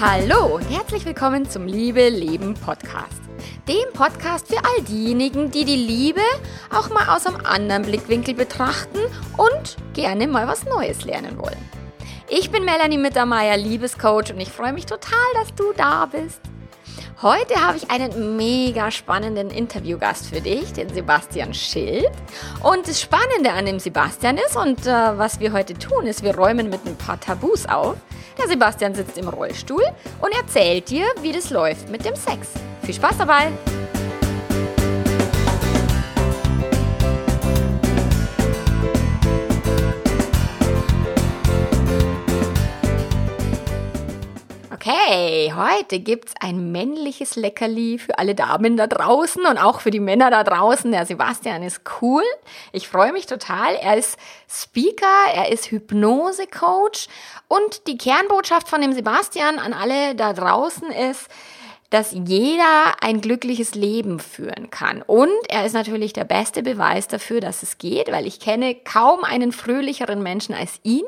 Hallo und herzlich willkommen zum Liebe Leben Podcast. Dem Podcast für all diejenigen, die die Liebe auch mal aus einem anderen Blickwinkel betrachten und gerne mal was Neues lernen wollen. Ich bin Melanie Mittermeier, Liebescoach und ich freue mich total, dass du da bist. Heute habe ich einen mega spannenden Interviewgast für dich, den Sebastian Schild. Und das Spannende an dem Sebastian ist, und äh, was wir heute tun, ist, wir räumen mit ein paar Tabus auf. Der Sebastian sitzt im Rollstuhl und erzählt dir, wie das läuft mit dem Sex. Viel Spaß dabei! Okay, heute gibt's ein männliches Leckerli für alle Damen da draußen und auch für die Männer da draußen. Der Sebastian ist cool. Ich freue mich total. Er ist Speaker, er ist Hypnose-Coach und die Kernbotschaft von dem Sebastian an alle da draußen ist, dass jeder ein glückliches Leben führen kann. Und er ist natürlich der beste Beweis dafür, dass es geht, weil ich kenne kaum einen fröhlicheren Menschen als ihn.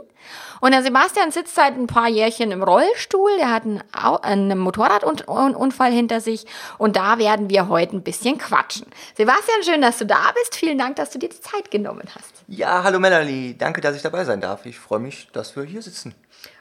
Und der Sebastian sitzt seit ein paar Jährchen im Rollstuhl. Der hat einen, einen Motorradunfall hinter sich. Und da werden wir heute ein bisschen quatschen. Sebastian, schön, dass du da bist. Vielen Dank, dass du dir die Zeit genommen hast. Ja, hallo Melanie. Danke, dass ich dabei sein darf. Ich freue mich, dass wir hier sitzen.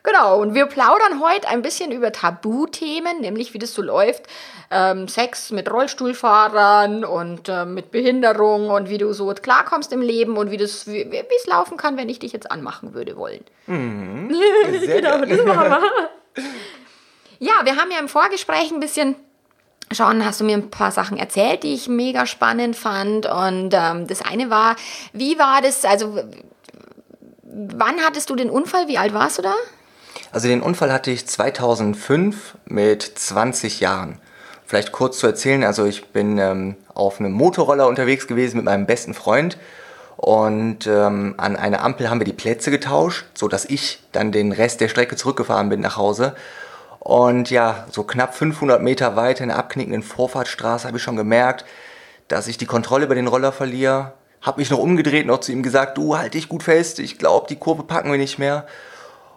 Genau, und wir plaudern heute ein bisschen über Tabuthemen, nämlich wie das so läuft. Ähm, Sex mit Rollstuhlfahrern und äh, mit Behinderung und wie du so klarkommst im Leben und wie das, wie es laufen kann, wenn ich dich jetzt anmachen würde wollen. Mhm. Genau, das machen wir. Ja, wir haben ja im Vorgespräch ein bisschen Schon hast du mir ein paar Sachen erzählt, die ich mega spannend fand. Und ähm, das eine war, wie war das, also wann hattest du den Unfall? Wie alt warst du da? Also den Unfall hatte ich 2005 mit 20 Jahren. Vielleicht kurz zu erzählen, also ich bin ähm, auf einem Motorroller unterwegs gewesen mit meinem besten Freund und ähm, an einer Ampel haben wir die Plätze getauscht, sodass ich dann den Rest der Strecke zurückgefahren bin nach Hause. Und ja, so knapp 500 Meter weiter in der abknickenden Vorfahrtsstraße habe ich schon gemerkt, dass ich die Kontrolle über den Roller verliere. Habe mich noch umgedreht, noch zu ihm gesagt, du halt dich gut fest, ich glaube, die Kurve packen wir nicht mehr.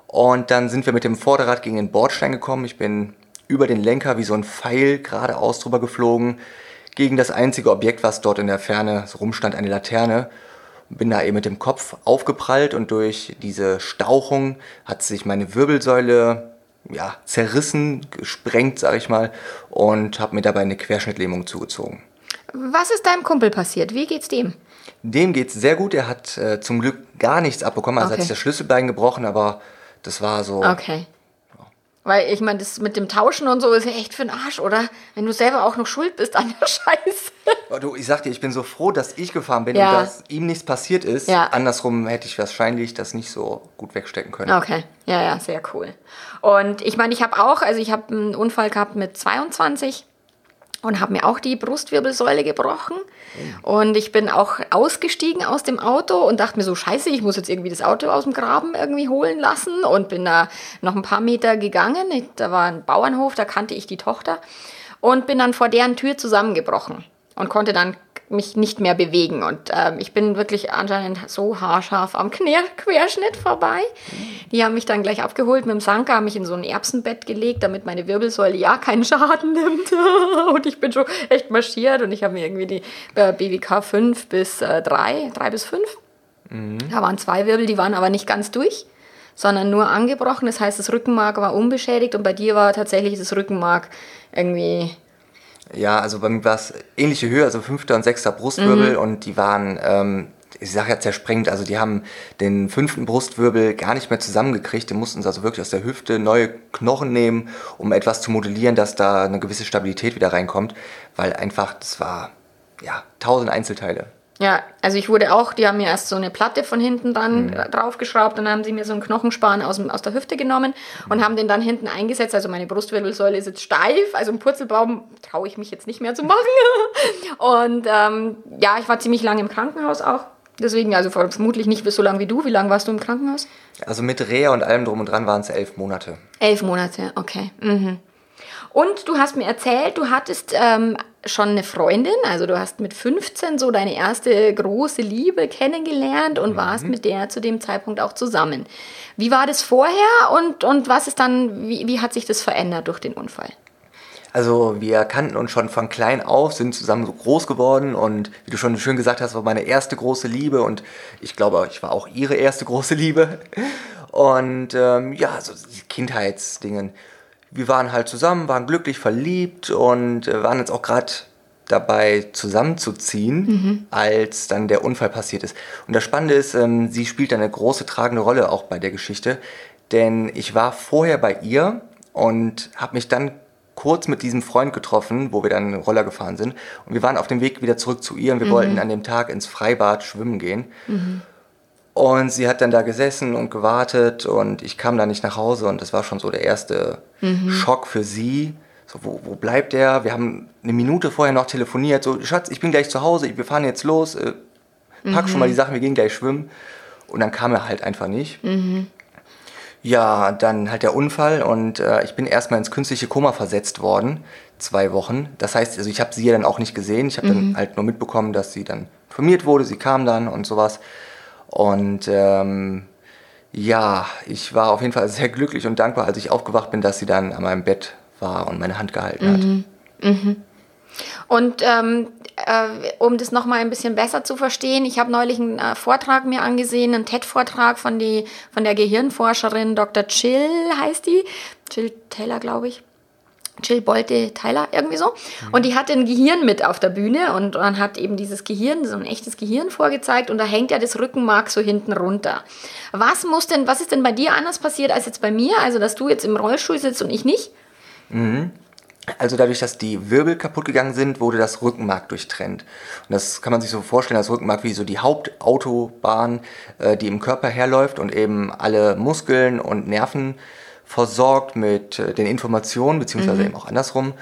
Und dann sind wir mit dem Vorderrad gegen den Bordstein gekommen. Ich bin über den Lenker wie so ein Pfeil geradeaus drüber geflogen, gegen das einzige Objekt, was dort in der Ferne so rumstand, eine Laterne. Bin da eben mit dem Kopf aufgeprallt und durch diese Stauchung hat sich meine Wirbelsäule ja, zerrissen, gesprengt, sag ich mal, und habe mir dabei eine Querschnittlähmung zugezogen. Was ist deinem Kumpel passiert? Wie geht's dem? Dem geht's sehr gut. Er hat äh, zum Glück gar nichts abbekommen. Also okay. hat sich das Schlüsselbein gebrochen, aber das war so. Okay. Weil ich meine, das mit dem Tauschen und so ist ja echt für den Arsch, oder? Wenn du selber auch noch schuld bist an der Scheiße. Oh, du, ich sag dir, ich bin so froh, dass ich gefahren bin ja. und dass ihm nichts passiert ist. Ja. Andersrum hätte ich wahrscheinlich das nicht so gut wegstecken können. Okay, ja, ja, sehr cool. Und ich meine, ich habe auch, also ich habe einen Unfall gehabt mit 22 und habe mir auch die Brustwirbelsäule gebrochen. Und ich bin auch ausgestiegen aus dem Auto und dachte mir so, scheiße, ich muss jetzt irgendwie das Auto aus dem Graben irgendwie holen lassen und bin da noch ein paar Meter gegangen. Da war ein Bauernhof, da kannte ich die Tochter und bin dann vor deren Tür zusammengebrochen und konnte dann mich nicht mehr bewegen. Und ähm, ich bin wirklich anscheinend so haarscharf am Querschnitt vorbei. Die haben mich dann gleich abgeholt mit dem Sanker, haben mich in so ein Erbsenbett gelegt, damit meine Wirbelsäule ja keinen Schaden nimmt. und ich bin schon echt marschiert und ich habe mir irgendwie die äh, BWK 5 bis äh, 3, 3 bis 5. Mhm. Da waren zwei Wirbel, die waren aber nicht ganz durch sondern nur angebrochen. Das heißt, das Rückenmark war unbeschädigt und bei dir war tatsächlich das Rückenmark irgendwie ja, also bei mir war es ähnliche Höhe, also fünfter und sechster Brustwirbel mhm. und die waren, ähm, ich sage ja zersprengt, also die haben den fünften Brustwirbel gar nicht mehr zusammengekriegt, die mussten also wirklich aus der Hüfte neue Knochen nehmen, um etwas zu modellieren, dass da eine gewisse Stabilität wieder reinkommt, weil einfach, das war, ja, tausend Einzelteile. Ja, also ich wurde auch, die haben mir erst so eine Platte von hinten dran mhm. draufgeschraubt und dann haben sie mir so einen Knochenspan aus, aus der Hüfte genommen und haben den dann hinten eingesetzt. Also meine Brustwirbelsäule ist jetzt steif, also einen Purzelbaum traue ich mich jetzt nicht mehr zu machen. und ähm, ja, ich war ziemlich lange im Krankenhaus auch. Deswegen, also vermutlich nicht so lange wie du. Wie lange warst du im Krankenhaus? Also mit Reha und allem drum und dran waren es elf Monate. Elf Monate, okay. Mhm. Und du hast mir erzählt, du hattest ähm, schon eine Freundin, also du hast mit 15 so deine erste große Liebe kennengelernt und mhm. warst mit der zu dem Zeitpunkt auch zusammen. Wie war das vorher und, und was ist dann, wie, wie hat sich das verändert durch den Unfall? Also wir kannten uns schon von klein auf, sind zusammen so groß geworden und wie du schon schön gesagt hast, war meine erste große Liebe und ich glaube, ich war auch ihre erste große Liebe. Und ähm, ja, so Kindheitsdingen. Wir waren halt zusammen, waren glücklich verliebt und äh, waren jetzt auch gerade dabei zusammenzuziehen, mhm. als dann der Unfall passiert ist. Und das Spannende ist, ähm, sie spielt eine große tragende Rolle auch bei der Geschichte, denn ich war vorher bei ihr und habe mich dann kurz mit diesem Freund getroffen, wo wir dann Roller gefahren sind. Und wir waren auf dem Weg wieder zurück zu ihr und wir mhm. wollten an dem Tag ins Freibad schwimmen gehen. Mhm. Und sie hat dann da gesessen und gewartet und ich kam da nicht nach Hause und das war schon so der erste mhm. Schock für sie. So, wo, wo bleibt er? Wir haben eine Minute vorher noch telefoniert. So, Schatz, ich bin gleich zu Hause, wir fahren jetzt los. Äh, pack schon mal die Sachen, wir gehen gleich schwimmen. Und dann kam er halt einfach nicht. Mhm. Ja, dann halt der Unfall und äh, ich bin erstmal ins künstliche Koma versetzt worden, zwei Wochen. Das heißt, also ich habe sie ja dann auch nicht gesehen. Ich habe mhm. dann halt nur mitbekommen, dass sie dann informiert wurde, sie kam dann und sowas. Und ähm, ja, ich war auf jeden Fall sehr glücklich und dankbar, als ich aufgewacht bin, dass sie dann an meinem Bett war und meine Hand gehalten hat. Mhm. Mhm. Und ähm, äh, um das nochmal ein bisschen besser zu verstehen, ich habe neulich einen äh, Vortrag mir angesehen, einen TED-Vortrag von, von der Gehirnforscherin Dr. Chill heißt die. Chill Taylor, glaube ich. Jill Bolte Tyler, irgendwie so. Mhm. Und die hatte ein Gehirn mit auf der Bühne und man hat eben dieses Gehirn, so ein echtes Gehirn vorgezeigt und da hängt ja das Rückenmark so hinten runter. Was muss denn, was ist denn bei dir anders passiert als jetzt bei mir? Also, dass du jetzt im Rollstuhl sitzt und ich nicht? Mhm. Also dadurch, dass die Wirbel kaputt gegangen sind, wurde das Rückenmark durchtrennt. Und das kann man sich so vorstellen, das Rückenmark wie so die Hauptautobahn, äh, die im Körper herläuft und eben alle Muskeln und Nerven versorgt mit äh, den Informationen, beziehungsweise mhm. eben auch andersrum.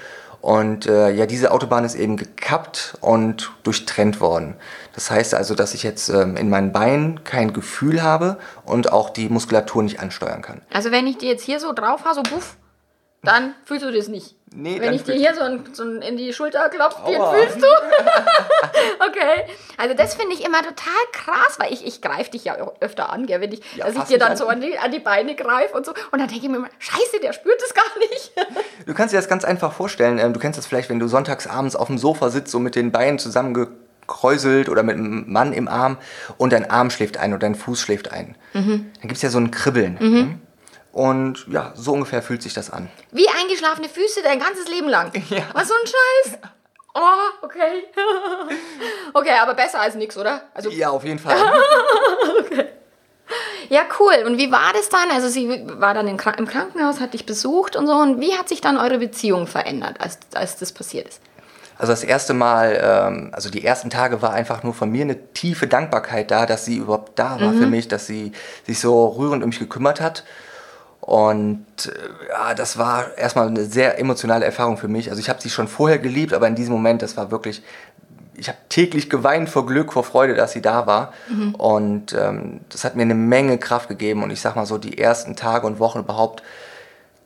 Und äh, ja, diese Autobahn ist eben gekappt und durchtrennt worden. Das heißt also, dass ich jetzt ähm, in meinen Beinen kein Gefühl habe und auch die Muskulatur nicht ansteuern kann. Also wenn ich dir jetzt hier so drauf habe, so buff, dann fühlst du das nicht. Nee, Wenn ich dir hier so, ein, so ein in die Schulter klopfe, den fühlst du? okay. Also das finde ich immer total krass, weil ich, ich greife dich ja öfter an, gell, wenn ich, ja, dass ich dir dann so an die, an die Beine greife und so. Und dann denke ich mir immer, scheiße, der spürt es gar nicht. du kannst dir das ganz einfach vorstellen. Ähm, du kennst das vielleicht, wenn du sonntags abends auf dem Sofa sitzt, so mit den Beinen zusammengekräuselt oder mit einem Mann im Arm und dein Arm schläft ein oder dein Fuß schläft ein. Mhm. Dann gibt es ja so ein Kribbeln. Mhm. Und ja, so ungefähr fühlt sich das an. Wie eingeschlafene Füße dein ganzes Leben lang. Ja. Was so ein Scheiß. Oh, okay. okay, aber besser als nichts, oder? Also ja, auf jeden Fall. okay. Ja, cool. Und wie war das dann? Also sie war dann im Krankenhaus, hat dich besucht und so. Und wie hat sich dann eure Beziehung verändert, als, als das passiert ist? Also das erste Mal, ähm, also die ersten Tage war einfach nur von mir eine tiefe Dankbarkeit da, dass sie überhaupt da war mhm. für mich, dass sie sich so rührend um mich gekümmert hat. Und äh, ja, das war erstmal eine sehr emotionale Erfahrung für mich. Also ich habe sie schon vorher geliebt, aber in diesem Moment, das war wirklich, ich habe täglich geweint vor Glück, vor Freude, dass sie da war. Mhm. Und ähm, das hat mir eine Menge Kraft gegeben. Und ich sag mal so, die ersten Tage und Wochen überhaupt,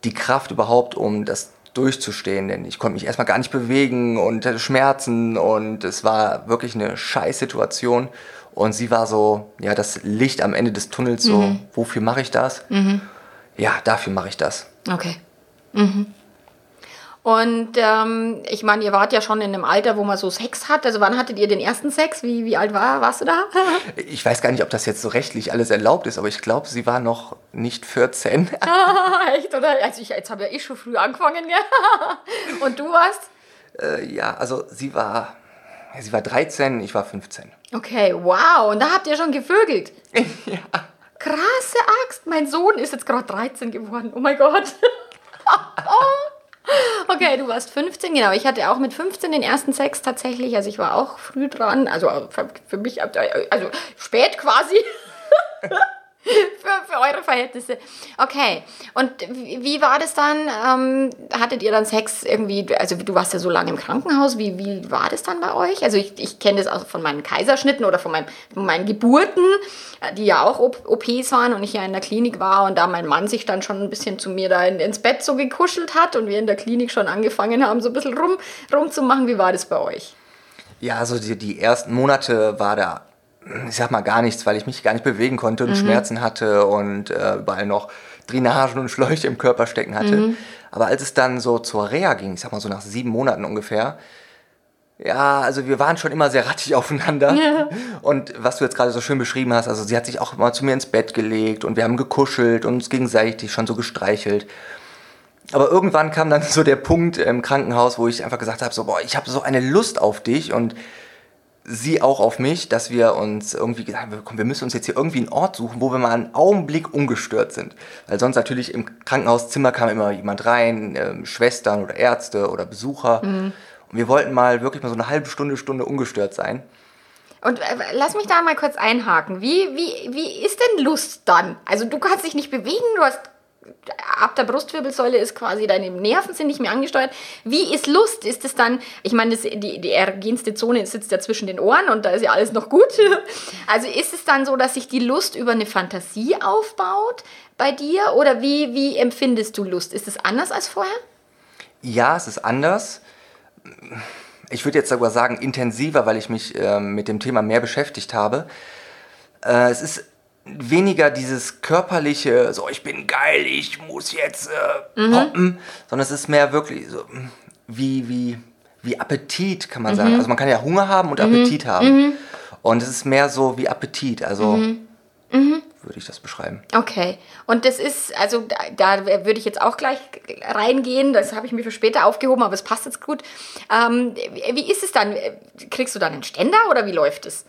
die Kraft überhaupt, um das durchzustehen, denn ich konnte mich erstmal gar nicht bewegen und hatte Schmerzen und es war wirklich eine scheiß Situation. Und sie war so, ja, das Licht am Ende des Tunnels, so, mhm. wofür mache ich das? Mhm ja, dafür mache ich das. Okay. Mhm. Und ähm, ich meine, ihr wart ja schon in einem Alter, wo man so Sex hat. Also wann hattet ihr den ersten Sex? Wie, wie alt war, warst du da? ich weiß gar nicht, ob das jetzt so rechtlich alles erlaubt ist, aber ich glaube, sie war noch nicht 14. ah, echt, oder? Also ich, jetzt habe ja ich schon früh angefangen, ja. Und du warst? Äh, ja, also sie war, sie war 13, ich war 15. Okay, wow. Und da habt ihr schon gevögelt? ja. Krasse Axt, mein Sohn ist jetzt gerade 13 geworden. Oh mein Gott. Okay, du warst 15, genau. Ich hatte auch mit 15 den ersten Sex tatsächlich. Also ich war auch früh dran. Also für mich, also spät quasi. für, für eure Verhältnisse. Okay. Und wie, wie war das dann? Ähm, hattet ihr dann Sex irgendwie, also du warst ja so lange im Krankenhaus, wie, wie war das dann bei euch? Also ich, ich kenne das auch von meinen Kaiserschnitten oder von, meinem, von meinen Geburten, äh, die ja auch OPs waren und ich ja in der Klinik war und da mein Mann sich dann schon ein bisschen zu mir da in, ins Bett so gekuschelt hat und wir in der Klinik schon angefangen haben, so ein bisschen rum, rumzumachen. Wie war das bei euch? Ja, also die, die ersten Monate war da ich sag mal gar nichts, weil ich mich gar nicht bewegen konnte und mhm. Schmerzen hatte und äh, überall noch Drainagen und Schläuche im Körper stecken hatte. Mhm. Aber als es dann so zur Reha ging, ich sag mal so nach sieben Monaten ungefähr, ja, also wir waren schon immer sehr rattig aufeinander. Ja. Und was du jetzt gerade so schön beschrieben hast, also sie hat sich auch immer zu mir ins Bett gelegt und wir haben gekuschelt und uns gegenseitig schon so gestreichelt. Aber irgendwann kam dann so der Punkt im Krankenhaus, wo ich einfach gesagt habe, so, boah, ich habe so eine Lust auf dich und sie auch auf mich, dass wir uns irgendwie gesagt haben, komm, wir müssen uns jetzt hier irgendwie einen Ort suchen, wo wir mal einen Augenblick ungestört sind. Weil sonst natürlich im Krankenhauszimmer kam immer jemand rein, äh, Schwestern oder Ärzte oder Besucher. Mhm. Und wir wollten mal wirklich mal so eine halbe Stunde, Stunde ungestört sein. Und äh, lass mich da mal kurz einhaken. Wie, wie, wie ist denn Lust dann? Also du kannst dich nicht bewegen, du hast ab der Brustwirbelsäule ist quasi deine Nerven sind nicht mehr angesteuert. Wie ist Lust? Ist es dann, ich meine, das, die, die erogenste Zone sitzt ja zwischen den Ohren und da ist ja alles noch gut. Also ist es dann so, dass sich die Lust über eine Fantasie aufbaut bei dir oder wie, wie empfindest du Lust? Ist es anders als vorher? Ja, es ist anders. Ich würde jetzt sogar sagen intensiver, weil ich mich äh, mit dem Thema mehr beschäftigt habe. Äh, es ist weniger dieses körperliche, so ich bin geil, ich muss jetzt äh, mhm. poppen, sondern es ist mehr wirklich so wie, wie, wie Appetit, kann man mhm. sagen. Also man kann ja Hunger haben und mhm. Appetit haben. Mhm. Und es ist mehr so wie Appetit, also mhm. Würde ich das beschreiben. Okay. Und das ist, also da, da würde ich jetzt auch gleich reingehen, das habe ich mir für später aufgehoben, aber es passt jetzt gut. Ähm, wie ist es dann? Kriegst du dann einen Ständer oder wie läuft es?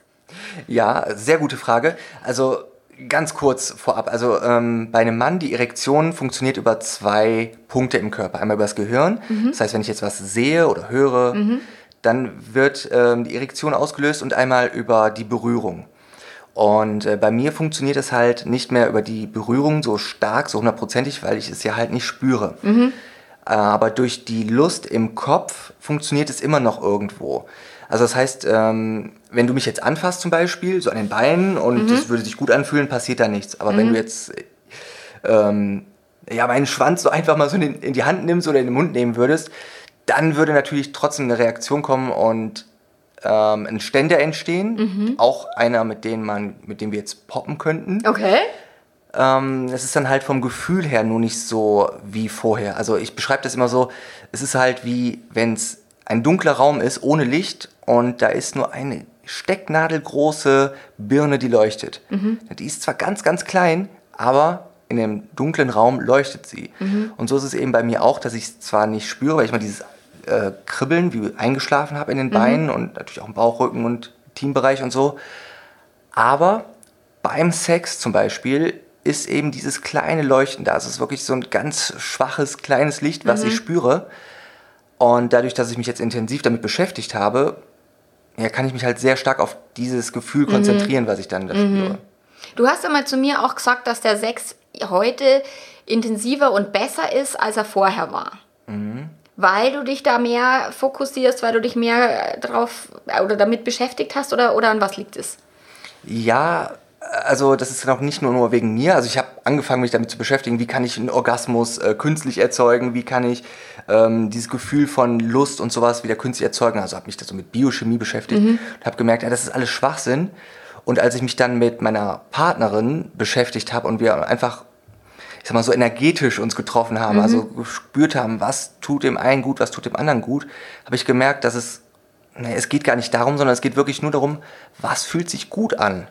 Ja, sehr gute Frage. Also Ganz kurz vorab, also ähm, bei einem Mann, die Erektion funktioniert über zwei Punkte im Körper. Einmal über das Gehirn, mhm. das heißt, wenn ich jetzt was sehe oder höre, mhm. dann wird ähm, die Erektion ausgelöst und einmal über die Berührung. Und äh, bei mir funktioniert es halt nicht mehr über die Berührung so stark, so hundertprozentig, weil ich es ja halt nicht spüre. Mhm. Äh, aber durch die Lust im Kopf funktioniert es immer noch irgendwo. Also das heißt, ähm, wenn du mich jetzt anfasst zum Beispiel, so an den Beinen und es mhm. würde sich gut anfühlen, passiert da nichts. Aber mhm. wenn du jetzt ähm, ja, meinen Schwanz so einfach mal so in, in, die Hand nimmst oder in den Mund nehmen würdest, dann würde natürlich trotzdem eine Reaktion kommen und ähm, ein Ständer entstehen. Mhm. Auch einer, mit dem man, mit dem wir jetzt poppen könnten. Okay. Ähm, es ist dann halt vom Gefühl her nur nicht so wie vorher. Also ich beschreibe das immer so, es ist halt wie, wenn es ein dunkler Raum ist ohne Licht und da ist nur eine stecknadelgroße Birne, die leuchtet. Mhm. Die ist zwar ganz, ganz klein, aber in dem dunklen Raum leuchtet sie. Mhm. Und so ist es eben bei mir auch, dass ich es zwar nicht spüre, weil ich mal dieses äh, Kribbeln, wie eingeschlafen habe in den mhm. Beinen und natürlich auch im Bauchrücken und Teambereich und so. Aber beim Sex zum Beispiel ist eben dieses kleine Leuchten da. Es ist wirklich so ein ganz schwaches, kleines Licht, was ich mhm. spüre. Und dadurch, dass ich mich jetzt intensiv damit beschäftigt habe, ja, kann ich mich halt sehr stark auf dieses Gefühl mhm. konzentrieren, mhm. was ich dann da mhm. spüre. Du hast einmal zu mir auch gesagt, dass der Sex heute intensiver und besser ist, als er vorher war. Mhm. Weil du dich da mehr fokussierst, weil du dich mehr drauf oder damit beschäftigt hast oder, oder an was liegt es? Ja, also das ist auch nicht nur, nur wegen mir. Also ich habe angefangen, mich damit zu beschäftigen, wie kann ich einen Orgasmus äh, künstlich erzeugen, wie kann ich ähm, dieses Gefühl von Lust und sowas wieder künstlich erzeugen. Also habe mich da so mit Biochemie beschäftigt mhm. und habe gemerkt, ja, das ist alles Schwachsinn. Und als ich mich dann mit meiner Partnerin beschäftigt habe und wir einfach, ich sag mal, so energetisch uns getroffen haben, mhm. also gespürt haben, was tut dem einen gut, was tut dem anderen gut, habe ich gemerkt, dass es, nee, es geht gar nicht darum, sondern es geht wirklich nur darum, was fühlt sich gut an.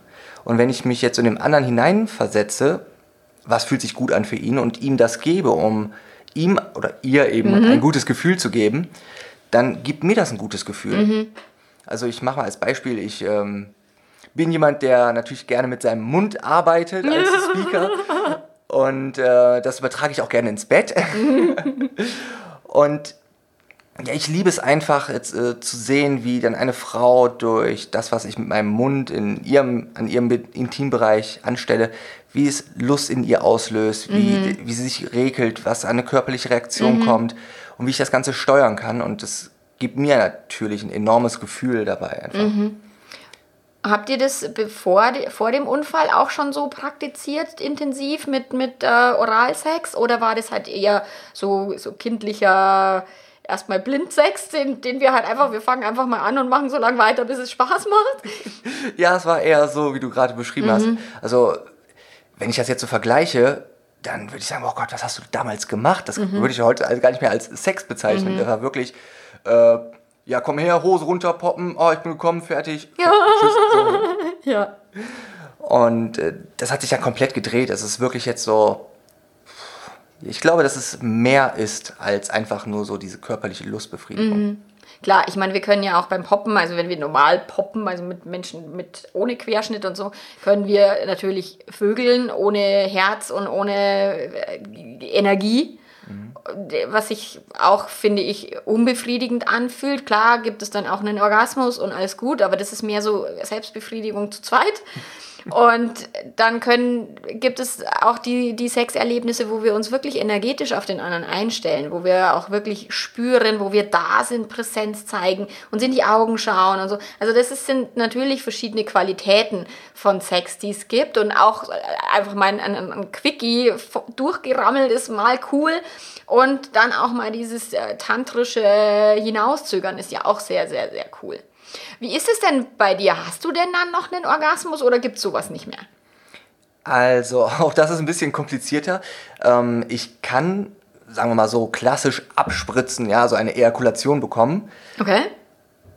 Und wenn ich mich jetzt in den anderen hineinversetze, was fühlt sich gut an für ihn und ihm das gebe, um ihm oder ihr eben mhm. ein gutes Gefühl zu geben, dann gibt mir das ein gutes Gefühl. Mhm. Also ich mache mal als Beispiel, ich ähm, bin jemand, der natürlich gerne mit seinem Mund arbeitet als Speaker. Und äh, das übertrage ich auch gerne ins Bett. und ja, ich liebe es einfach jetzt äh, zu sehen, wie dann eine Frau durch das, was ich mit meinem Mund in ihrem, an ihrem Intimbereich anstelle, wie es Lust in ihr auslöst, wie, mhm. wie sie sich regelt, was an eine körperliche Reaktion mhm. kommt und wie ich das Ganze steuern kann. Und das gibt mir natürlich ein enormes Gefühl dabei einfach. Mhm. Habt ihr das bevor, vor dem Unfall auch schon so praktiziert, intensiv mit, mit äh, Oralsex? Oder war das halt eher so, so kindlicher, erstmal Blindsex, den, den wir halt einfach, wir fangen einfach mal an und machen so lange weiter, bis es Spaß macht? ja, es war eher so, wie du gerade beschrieben mhm. hast. Also, wenn ich das jetzt so vergleiche, dann würde ich sagen, oh Gott, was hast du damals gemacht? Das mhm. würde ich heute gar nicht mehr als Sex bezeichnen. Mhm. Das war wirklich... Äh, ja, komm her, Hose runter, poppen, oh, ich bin gekommen, fertig. Ja. Tschüss. So. ja. Und äh, das hat sich ja komplett gedreht. Es ist wirklich jetzt so. Ich glaube, dass es mehr ist als einfach nur so diese körperliche Lustbefriedigung. Mhm. Klar, ich meine, wir können ja auch beim Poppen, also wenn wir normal poppen, also mit Menschen mit ohne Querschnitt und so, können wir natürlich vögeln ohne Herz und ohne äh, Energie. Mhm. Was sich auch, finde ich, unbefriedigend anfühlt. Klar gibt es dann auch einen Orgasmus und alles gut, aber das ist mehr so Selbstbefriedigung zu zweit. Und dann können, gibt es auch die, die Sexerlebnisse, wo wir uns wirklich energetisch auf den anderen einstellen, wo wir auch wirklich spüren, wo wir da sind, Präsenz zeigen, uns in die Augen schauen und so. Also das ist, sind natürlich verschiedene Qualitäten von Sex, die es gibt und auch einfach mal ein, ein, ein Quickie durchgerammelt ist mal cool und dann auch mal dieses äh, tantrische Hinauszögern ist ja auch sehr, sehr, sehr cool. Wie ist es denn bei dir? Hast du denn dann noch einen Orgasmus oder gibt es sowas nicht mehr? Also, auch das ist ein bisschen komplizierter. Ähm, ich kann, sagen wir mal so, klassisch abspritzen, ja, so eine Ejakulation bekommen. Okay.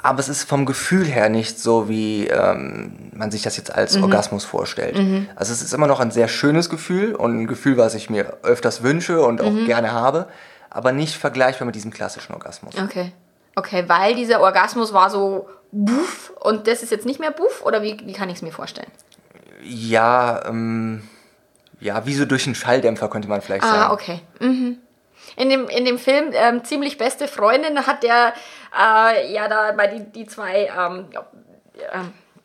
Aber es ist vom Gefühl her nicht so, wie ähm, man sich das jetzt als mhm. Orgasmus vorstellt. Mhm. Also es ist immer noch ein sehr schönes Gefühl und ein Gefühl, was ich mir öfters wünsche und auch mhm. gerne habe, aber nicht vergleichbar mit diesem klassischen Orgasmus. Okay. Okay, weil dieser Orgasmus war so buff und das ist jetzt nicht mehr buff oder wie, wie kann ich es mir vorstellen? Ja, ähm, ja, wie so durch einen Schalldämpfer könnte man vielleicht ah, sagen. Ah, okay. Mhm. In dem, in dem Film ähm, Ziemlich beste Freundin hat der äh, ja da bei die, die zwei ähm, äh,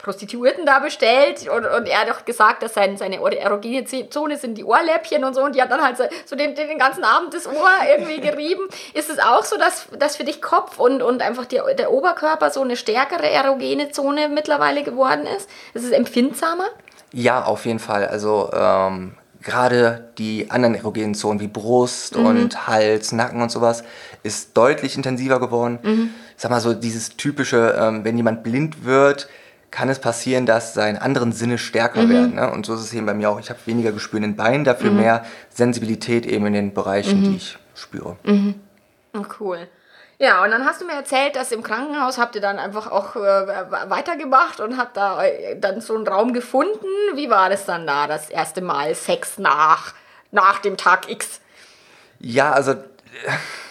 Prostituierten da bestellt und, und er hat doch gesagt, dass sein, seine erogene Zone sind die Ohrläppchen und so und die hat dann halt so, so den, den ganzen Abend das Ohr irgendwie gerieben. Ist es auch so, dass, dass für dich Kopf und, und einfach die, der Oberkörper so eine stärkere erogene Zone mittlerweile geworden ist? Ist es empfindsamer? Ja, auf jeden Fall. Also ähm, gerade die anderen erogenen Zonen wie Brust mhm. und Hals, Nacken und sowas ist deutlich intensiver geworden. Mhm. Ich sag mal so dieses typische, ähm, wenn jemand blind wird, kann es passieren, dass seine anderen Sinne stärker mhm. werden. Ne? Und so ist es eben bei mir auch. Ich habe weniger Gespür in den Beinen, dafür mhm. mehr Sensibilität eben in den Bereichen, mhm. die ich spüre. Mhm. Cool. Ja, und dann hast du mir erzählt, dass im Krankenhaus habt ihr dann einfach auch äh, weitergemacht und habt da äh, dann so einen Raum gefunden. Wie war das dann da, das erste Mal Sex nach, nach dem Tag X? Ja, also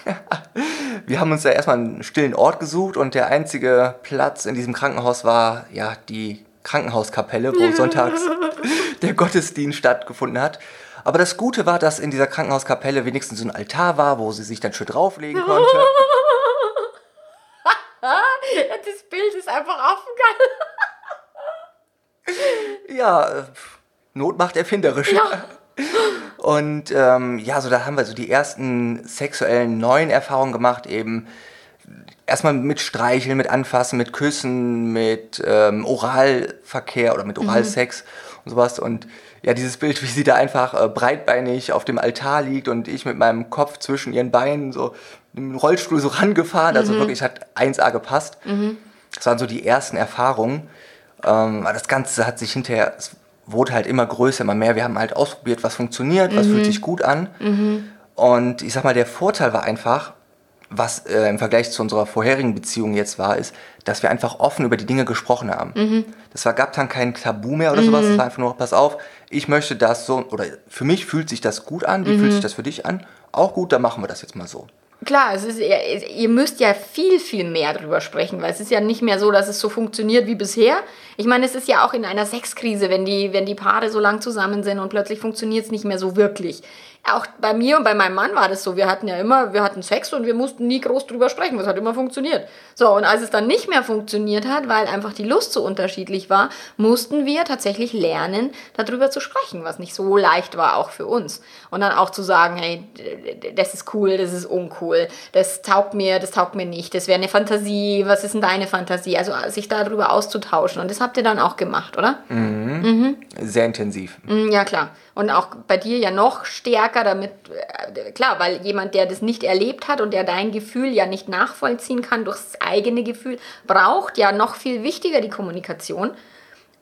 wir haben uns ja erstmal einen stillen Ort gesucht und der einzige Platz in diesem Krankenhaus war ja die Krankenhauskapelle, wo sonntags der Gottesdienst stattgefunden hat. Aber das Gute war, dass in dieser Krankenhauskapelle wenigstens so ein Altar war, wo sie sich dann schön drauflegen konnte. das Bild ist einfach affengeil. ja, äh, Not macht erfinderisch. Ja. Und ähm, ja, so da haben wir so die ersten sexuellen neuen Erfahrungen gemacht, eben erstmal mit Streicheln, mit Anfassen, mit Küssen, mit ähm, Oralverkehr oder mit mhm. Oralsex mhm. und sowas. Und ja, dieses Bild, wie sie da einfach äh, breitbeinig auf dem Altar liegt und ich mit meinem Kopf zwischen ihren Beinen so im Rollstuhl so rangefahren. Also mhm. Also wirklich, hat 1A gepasst. Mhm. Das waren so die ersten Erfahrungen. Ähm, das Ganze hat sich hinterher, wurde halt immer größer, immer mehr. Wir haben halt ausprobiert, was funktioniert, was mhm. fühlt sich gut an. Mhm. Und ich sag mal, der Vorteil war einfach, was äh, im Vergleich zu unserer vorherigen Beziehung jetzt war, ist, dass wir einfach offen über die Dinge gesprochen haben. Mhm. Das war, gab dann kein Tabu mehr oder sowas. Es war einfach nur, pass auf, ich möchte das so, oder für mich fühlt sich das gut an, wie fühlt sich das für dich an? Auch gut, dann machen wir das jetzt mal so. Klar, es ist, ihr müsst ja viel, viel mehr darüber sprechen, weil es ist ja nicht mehr so, dass es so funktioniert wie bisher. Ich meine, es ist ja auch in einer Sexkrise, wenn die, wenn die Paare so lang zusammen sind und plötzlich funktioniert es nicht mehr so wirklich. auch bei mir und bei meinem Mann war das so. Wir hatten ja immer, wir hatten Sex und wir mussten nie groß drüber sprechen. Das hat immer funktioniert. So, und als es dann nicht mehr funktioniert hat, weil einfach die Lust so unterschiedlich war, mussten wir tatsächlich lernen, darüber zu sprechen, was nicht so leicht war, auch für uns. Und dann auch zu sagen, hey, das ist cool, das ist uncool, das taugt mir, das taugt mir nicht, das wäre eine Fantasie, was ist denn deine Fantasie? Also sich darüber auszutauschen. Und das habt ihr dann auch gemacht, oder? Mhm. Mhm. Sehr intensiv. Mhm, ja, klar. Und auch bei dir ja noch stärker, damit, äh, klar, weil jemand, der das nicht erlebt hat und der dein Gefühl ja nicht nachvollziehen kann durchs eigene Gefühl, braucht ja noch viel wichtiger die Kommunikation,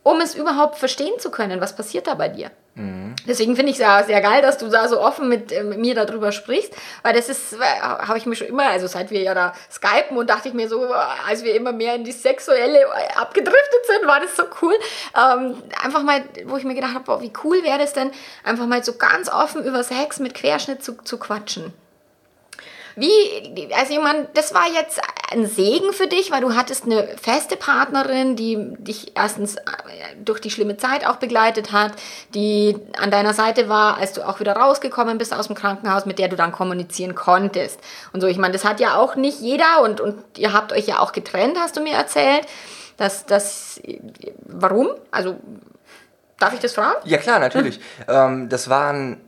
um es überhaupt verstehen zu können, was passiert da bei dir. Mhm. Deswegen finde ich es ja sehr geil, dass du da so offen mit, äh, mit mir darüber sprichst, weil das ist, äh, habe ich mir schon immer, also seit wir ja da skypen und dachte ich mir so, als wir immer mehr in die sexuelle äh, abgedriftet sind, war das so cool. Ähm, einfach mal, wo ich mir gedacht habe, wie cool wäre das denn, einfach mal so ganz offen über Sex mit Querschnitt zu, zu quatschen. Wie, also ich meine, das war jetzt ein Segen für dich, weil du hattest eine feste Partnerin, die dich erstens äh, durch die schlimme Zeit auch begleitet hat, die an deiner Seite war, als du auch wieder rausgekommen bist aus dem Krankenhaus, mit der du dann kommunizieren konntest. Und so, ich meine, das hat ja auch nicht jeder und, und ihr habt euch ja auch getrennt, hast du mir erzählt. Das, das, warum? Also, darf ich das fragen? Ja, klar, natürlich. Hm. Ähm, das waren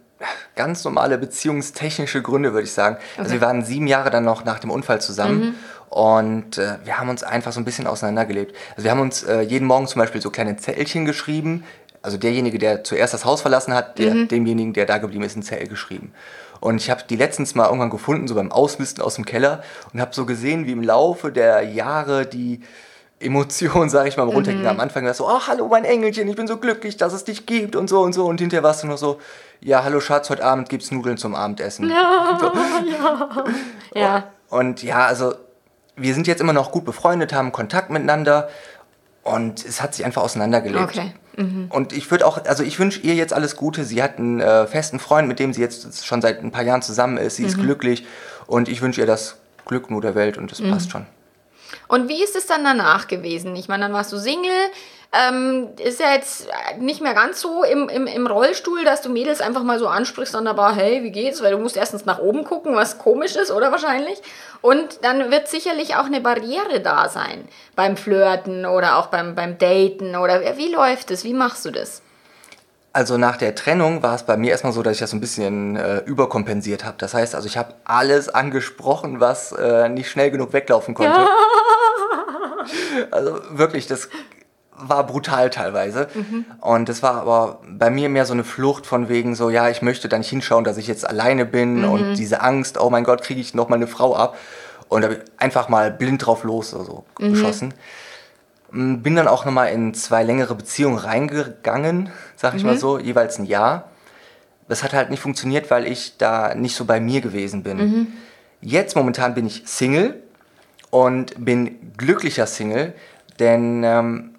ganz normale beziehungstechnische Gründe, würde ich sagen. Also okay. Also wir waren sieben Jahre dann noch nach dem Unfall zusammen. Mhm. Und äh, wir haben uns einfach so ein bisschen auseinandergelebt. Also wir haben uns äh, jeden Morgen zum Beispiel so kleine Zettelchen geschrieben. Also derjenige, der zuerst das Haus verlassen hat, der, mhm. demjenigen, der da geblieben ist, ein Zettel geschrieben. Und ich habe die letztens mal irgendwann gefunden, so beim Ausmisten aus dem Keller und habe so gesehen, wie im Laufe der Jahre die Emotionen, sage ich mal, runtergingen. Mhm. Am Anfang war es so, oh, hallo mein Engelchen, ich bin so glücklich, dass es dich gibt und so und so. Und hinterher warst du nur so, ja, hallo Schatz, heute Abend gibt's Nudeln zum Abendessen. Ja, so. ja. ja. Und ja, also wir sind jetzt immer noch gut befreundet, haben Kontakt miteinander und es hat sich einfach auseinandergelebt. Okay. Mhm. Und ich würde auch, also ich wünsche ihr jetzt alles Gute. Sie hat einen äh, festen Freund, mit dem sie jetzt schon seit ein paar Jahren zusammen ist. Sie mhm. ist glücklich und ich wünsche ihr das Glück nur der Welt und das mhm. passt schon. Und wie ist es dann danach gewesen? Ich meine, dann warst du Single. Ähm, ist ja jetzt nicht mehr ganz so im, im, im Rollstuhl, dass du Mädels einfach mal so ansprichst und aber, hey, wie geht's? Weil du musst erstens nach oben gucken, was komisch ist, oder wahrscheinlich? Und dann wird sicherlich auch eine Barriere da sein beim Flirten oder auch beim, beim Daten oder wie läuft es? Wie machst du das? Also nach der Trennung war es bei mir erstmal so, dass ich das so ein bisschen äh, überkompensiert habe. Das heißt, also ich habe alles angesprochen, was äh, nicht schnell genug weglaufen konnte. Ja. Also wirklich, das war brutal teilweise. Mhm. Und das war aber bei mir mehr so eine Flucht von wegen so, ja, ich möchte da nicht hinschauen, dass ich jetzt alleine bin mhm. und diese Angst, oh mein Gott, kriege ich noch mal eine Frau ab. Und da bin ich einfach mal blind drauf los, also mhm. geschossen. Mm, bin dann auch noch mal in zwei längere Beziehungen reingegangen, sag ich mal mhm. so, jeweils ein Jahr. Das hat halt nicht funktioniert, weil ich da nicht so bei mir gewesen bin. Mhm. Jetzt momentan bin ich Single und bin glücklicher Single, denn ähm,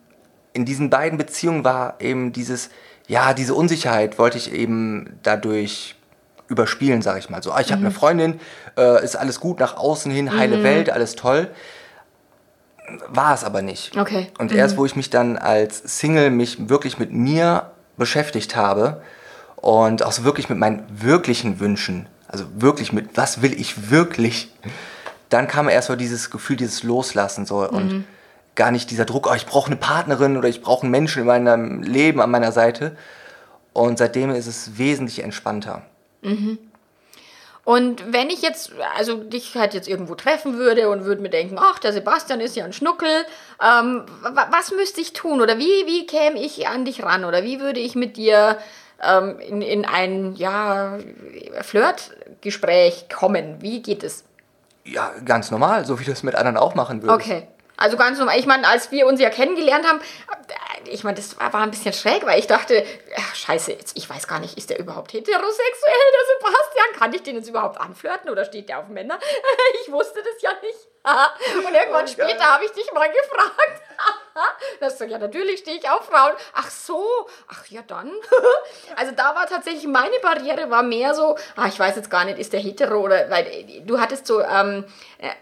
in diesen beiden Beziehungen war eben dieses, ja, diese Unsicherheit wollte ich eben dadurch überspielen, sage ich mal. So, ah, ich habe mhm. eine Freundin, äh, ist alles gut nach außen hin, heile mhm. Welt, alles toll. War es aber nicht. Okay. Und mhm. erst, wo ich mich dann als Single mich wirklich mit mir beschäftigt habe und auch so wirklich mit meinen wirklichen Wünschen, also wirklich mit, was will ich wirklich, dann kam erst so dieses Gefühl, dieses Loslassen so und mhm. gar nicht dieser Druck, oh, ich brauche eine Partnerin oder ich brauche einen Menschen in meinem Leben an meiner Seite. Und seitdem ist es wesentlich entspannter. Mhm. Und wenn ich jetzt, also dich halt jetzt irgendwo treffen würde und würde mir denken, ach, der Sebastian ist ja ein Schnuckel, ähm, was müsste ich tun? Oder wie, wie käme ich an dich ran? Oder wie würde ich mit dir ähm, in, in ein ja, Flirtgespräch kommen? Wie geht es? Ja, ganz normal, so wie du es mit anderen auch machen würdest. Okay. Also ganz normal. Ich meine, als wir uns ja kennengelernt haben, ich meine, das war, ein bisschen schräg, weil ich dachte, ach, scheiße, jetzt, ich weiß gar nicht, ist der überhaupt heterosexuell, der Sebastian? Kann ich den jetzt überhaupt anflirten oder steht der auf Männer? ich wusste das ja nicht. Und irgendwann oh, später habe ich dich mal gefragt. Das ist ja, natürlich stehe ich auf Frauen. Ach so, ach ja dann. Also da war tatsächlich meine Barriere war mehr so, ah, ich weiß jetzt gar nicht, ist der hetero oder, weil du hattest so ähm,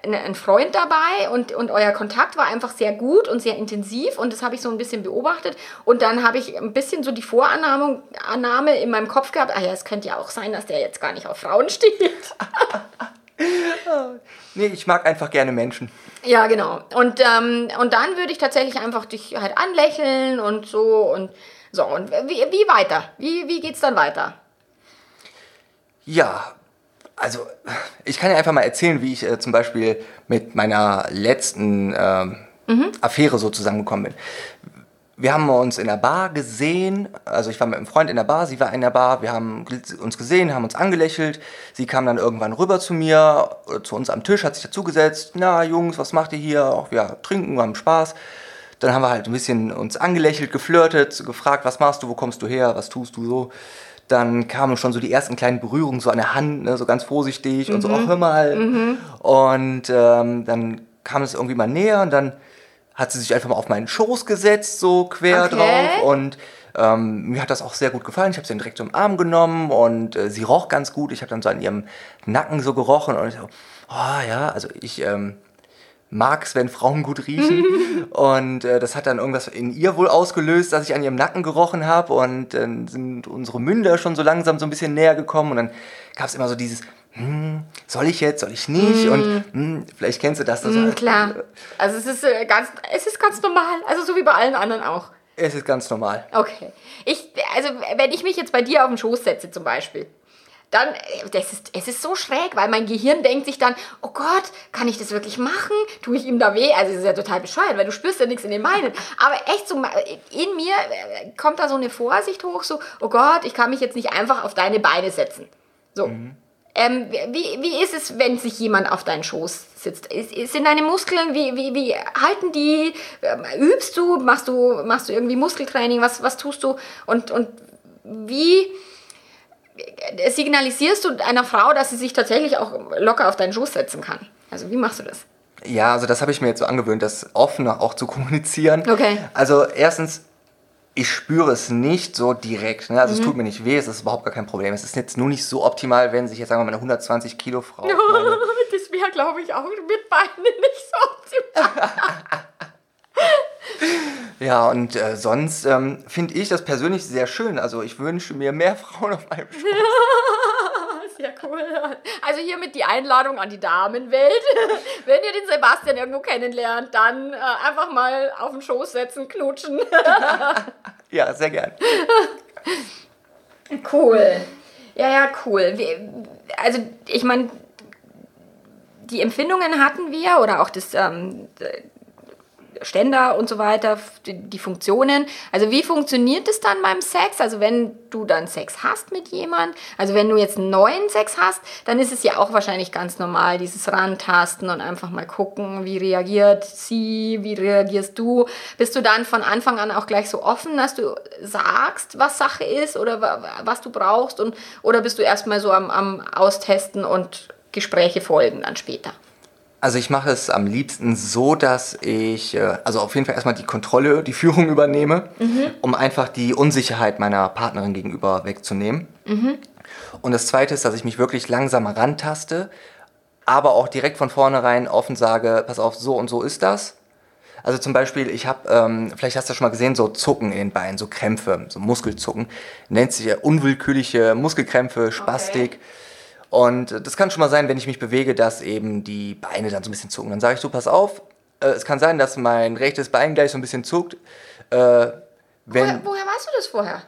einen Freund dabei und, und euer Kontakt war einfach sehr gut und sehr intensiv und das habe ich so ein bisschen beobachtet und dann habe ich ein bisschen so die Vorannahme Annahme in meinem Kopf gehabt, ah ja, es könnte ja auch sein, dass der jetzt gar nicht auf Frauen steht. nee, ich mag einfach gerne Menschen. Ja, genau. Und, ähm, und dann würde ich tatsächlich einfach dich halt anlächeln und so und so. Und wie, wie weiter? Wie, wie geht's dann weiter? Ja, also ich kann ja einfach mal erzählen, wie ich äh, zum Beispiel mit meiner letzten äh, mhm. Affäre so zusammengekommen bin wir haben uns in der Bar gesehen, also ich war mit einem Freund in der Bar, sie war in der Bar, wir haben uns gesehen, haben uns angelächelt, sie kam dann irgendwann rüber zu mir, zu uns am Tisch, hat sich dazugesetzt, na Jungs, was macht ihr hier? Auch wir trinken, wir haben Spaß. Dann haben wir halt ein bisschen uns angelächelt, geflirtet, gefragt, was machst du, wo kommst du her, was tust du so. Dann kamen schon so die ersten kleinen Berührungen so an der Hand, ne, so ganz vorsichtig mhm. und so, auch mhm. hör mal. Mhm. Und ähm, dann kam es irgendwie mal näher und dann hat sie sich einfach mal auf meinen Schoß gesetzt, so quer okay. drauf. Und ähm, mir hat das auch sehr gut gefallen. Ich habe sie dann direkt im Arm genommen und äh, sie roch ganz gut. Ich habe dann so an ihrem Nacken so gerochen und ich so, oh ja, also ich ähm, mag es, wenn Frauen gut riechen. und äh, das hat dann irgendwas in ihr wohl ausgelöst, dass ich an ihrem Nacken gerochen habe. Und dann sind unsere Münder schon so langsam so ein bisschen näher gekommen. Und dann gab es immer so dieses hm, soll ich jetzt, soll ich nicht? Mm. Und hm, vielleicht kennst du das. das mm, klar. Also es ist, äh, ganz, es ist ganz normal. Also so wie bei allen anderen auch. Es ist ganz normal. Okay. Ich, also wenn ich mich jetzt bei dir auf den Schoß setze zum Beispiel, dann, äh, das ist, es ist so schräg, weil mein Gehirn denkt sich dann, oh Gott, kann ich das wirklich machen? Tue ich ihm da weh? Also es ist ja total bescheuert, weil du spürst ja nichts in den Beinen. Aber echt so, in mir äh, kommt da so eine Vorsicht hoch, so, oh Gott, ich kann mich jetzt nicht einfach auf deine Beine setzen. So. Mhm. Ähm, wie, wie ist es, wenn sich jemand auf deinen Schoß sitzt? Sind deine Muskeln, wie, wie, wie halten die? Ähm, übst du? Machst du, machst du irgendwie Muskeltraining? Was, was tust du? Und, und wie signalisierst du einer Frau, dass sie sich tatsächlich auch locker auf deinen Schoß setzen kann? Also wie machst du das? Ja, also das habe ich mir jetzt so angewöhnt, das offener auch zu kommunizieren. Okay. Also erstens, ich spüre es nicht so direkt. Ne? Also mhm. es tut mir nicht weh, es ist überhaupt gar kein Problem. Es ist jetzt nur nicht so optimal, wenn sich jetzt sagen wir mal eine 120 Kilo Frau. das wäre, glaube ich, auch mit Beinen nicht so optimal. ja, und äh, sonst ähm, finde ich das persönlich sehr schön. Also ich wünsche mir mehr Frauen auf meinem Schoß. Sehr cool. Also hiermit die Einladung an die Damenwelt. Wenn ihr den Sebastian irgendwo kennenlernt, dann äh, einfach mal auf den Schoß setzen, knutschen. Ja, sehr gern. Cool. Ja, ja, cool. Also ich meine, die Empfindungen hatten wir oder auch das, ähm, Ständer und so weiter, die, die Funktionen. Also wie funktioniert es dann beim Sex? Also wenn du dann Sex hast mit jemand, also wenn du jetzt neuen Sex hast, dann ist es ja auch wahrscheinlich ganz normal, dieses Rantasten und einfach mal gucken, wie reagiert sie, wie reagierst du. Bist du dann von Anfang an auch gleich so offen, dass du sagst, was Sache ist oder was du brauchst und oder bist du erstmal so am, am Austesten und Gespräche folgen dann später? Also ich mache es am liebsten so, dass ich äh, also auf jeden Fall erstmal die Kontrolle, die Führung übernehme, mhm. um einfach die Unsicherheit meiner Partnerin gegenüber wegzunehmen. Mhm. Und das Zweite ist, dass ich mich wirklich langsam rantaste, aber auch direkt von vornherein offen sage, pass auf, so und so ist das. Also zum Beispiel, ich habe, ähm, vielleicht hast du schon mal gesehen, so Zucken in den Beinen, so Krämpfe, so Muskelzucken. Nennt sich ja unwillkürliche Muskelkrämpfe, Spastik. Okay. Und das kann schon mal sein, wenn ich mich bewege, dass eben die Beine dann so ein bisschen zucken. Dann sage ich so, pass auf, äh, es kann sein, dass mein rechtes Bein gleich so ein bisschen zuckt. Äh, woher, woher weißt du das vorher?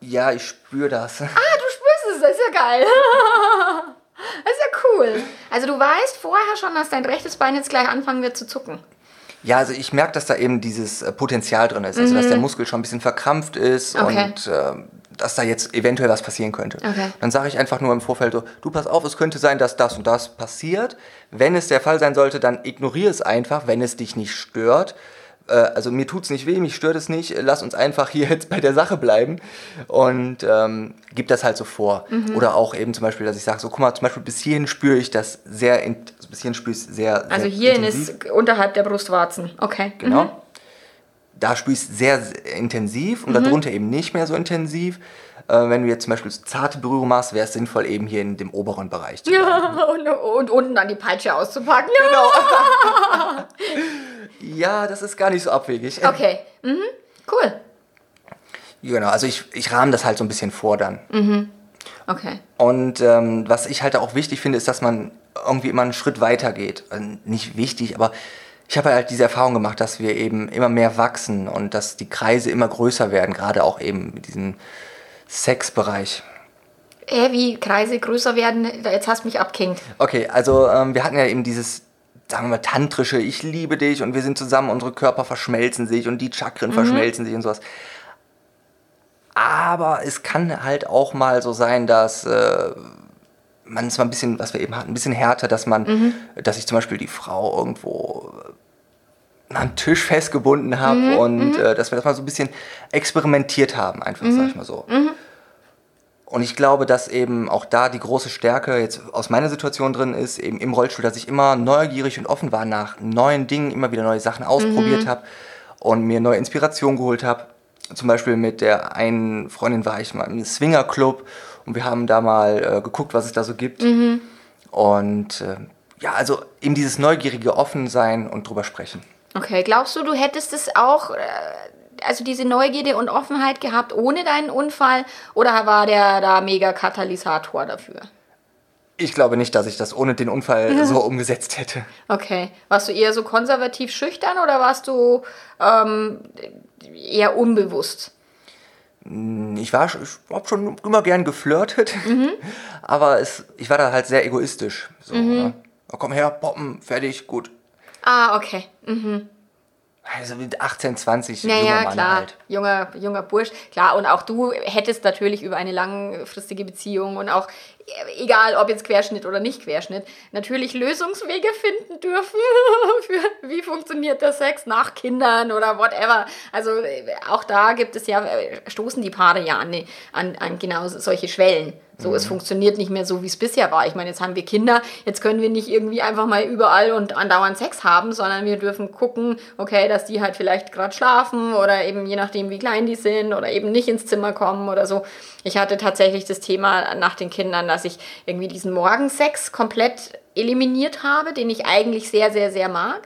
Ja, ich spüre das. Ah, du spürst es, das ist ja geil. das ist ja cool. Also du weißt vorher schon, dass dein rechtes Bein jetzt gleich anfangen wird zu zucken. Ja, also ich merke, dass da eben dieses äh, Potenzial drin ist. Also, mhm. dass der Muskel schon ein bisschen verkrampft ist okay. und äh, dass da jetzt eventuell was passieren könnte. Okay. Dann sage ich einfach nur im Vorfeld so, du pass auf, es könnte sein, dass das und das passiert. Wenn es der Fall sein sollte, dann ignoriere es einfach, wenn es dich nicht stört. Äh, also mir tut es nicht weh, mich stört es nicht, lass uns einfach hier jetzt bei der Sache bleiben und ähm, gib das halt so vor. Mhm. Oder auch eben zum Beispiel, dass ich sage, so guck mal, zum Beispiel bis hierhin spüre ich das sehr, also bis hierhin spüre ich es sehr Also hierhin ist unterhalb der Brustwarzen, okay. Genau. Mhm. Da spürst du sehr, sehr intensiv und darunter eben nicht mehr so intensiv. Äh, wenn du jetzt zum Beispiel zarte Berührung machst, wäre es sinnvoll, eben hier in dem oberen Bereich zu. Ja, und, und unten dann die Peitsche auszupacken. Ja. Genau. Ja, das ist gar nicht so abwegig. Okay, mhm. cool. Genau, also ich, ich rahme das halt so ein bisschen vor dann. Okay. Und ähm, was ich halt auch wichtig finde, ist, dass man irgendwie immer einen Schritt weiter geht. Also nicht wichtig, aber ich habe halt diese Erfahrung gemacht, dass wir eben immer mehr wachsen und dass die Kreise immer größer werden, gerade auch eben mit diesem Sexbereich. Äh, wie Kreise größer werden, jetzt hast du mich abkinkt. Okay, also ähm, wir hatten ja eben dieses, sagen wir mal, tantrische, ich liebe dich und wir sind zusammen, unsere Körper verschmelzen sich und die Chakren verschmelzen sich und sowas. Aber es kann halt auch mal so sein, dass äh, man es mal ein bisschen, was wir eben hatten, ein bisschen härter, dass man, dass ich zum Beispiel die Frau irgendwo am Tisch festgebunden habe und äh, dass wir das mal so ein bisschen experimentiert haben, einfach, sag ich mal so. Und ich glaube, dass eben auch da die große Stärke jetzt aus meiner Situation drin ist, eben im Rollstuhl, dass ich immer neugierig und offen war nach neuen Dingen, immer wieder neue Sachen ausprobiert habe und mir neue Inspiration geholt habe. Zum Beispiel mit der einen Freundin war ich mal im Swingerclub und wir haben da mal äh, geguckt, was es da so gibt. Und äh, ja, also eben dieses neugierige Offensein und drüber sprechen. Okay, glaubst du, du hättest es auch, äh, also diese Neugierde und Offenheit gehabt ohne deinen Unfall oder war der da mega Katalysator dafür? Ich glaube nicht, dass ich das ohne den Unfall so umgesetzt hätte. Okay. Warst du eher so konservativ schüchtern oder warst du ähm, eher unbewusst? Ich war ich hab schon immer gern geflirtet, aber es, ich war da halt sehr egoistisch. So, ne? oh, komm her, poppen, fertig, gut. Ah, okay. Also mit 18, 20, Ja, junger ja, Mann klar. halt. Junger, junger Bursch. Klar, und auch du hättest natürlich über eine langfristige Beziehung und auch, egal ob jetzt Querschnitt oder nicht Querschnitt, natürlich Lösungswege finden dürfen für wie funktioniert der Sex nach Kindern oder whatever. Also äh, auch da gibt es ja, äh, stoßen die Paare ja an, an, an genau solche Schwellen. So, es funktioniert nicht mehr so, wie es bisher war. Ich meine, jetzt haben wir Kinder, jetzt können wir nicht irgendwie einfach mal überall und andauernd Sex haben, sondern wir dürfen gucken, okay, dass die halt vielleicht gerade schlafen oder eben je nachdem, wie klein die sind oder eben nicht ins Zimmer kommen oder so. Ich hatte tatsächlich das Thema nach den Kindern, dass ich irgendwie diesen Morgensex komplett eliminiert habe, den ich eigentlich sehr, sehr, sehr mag,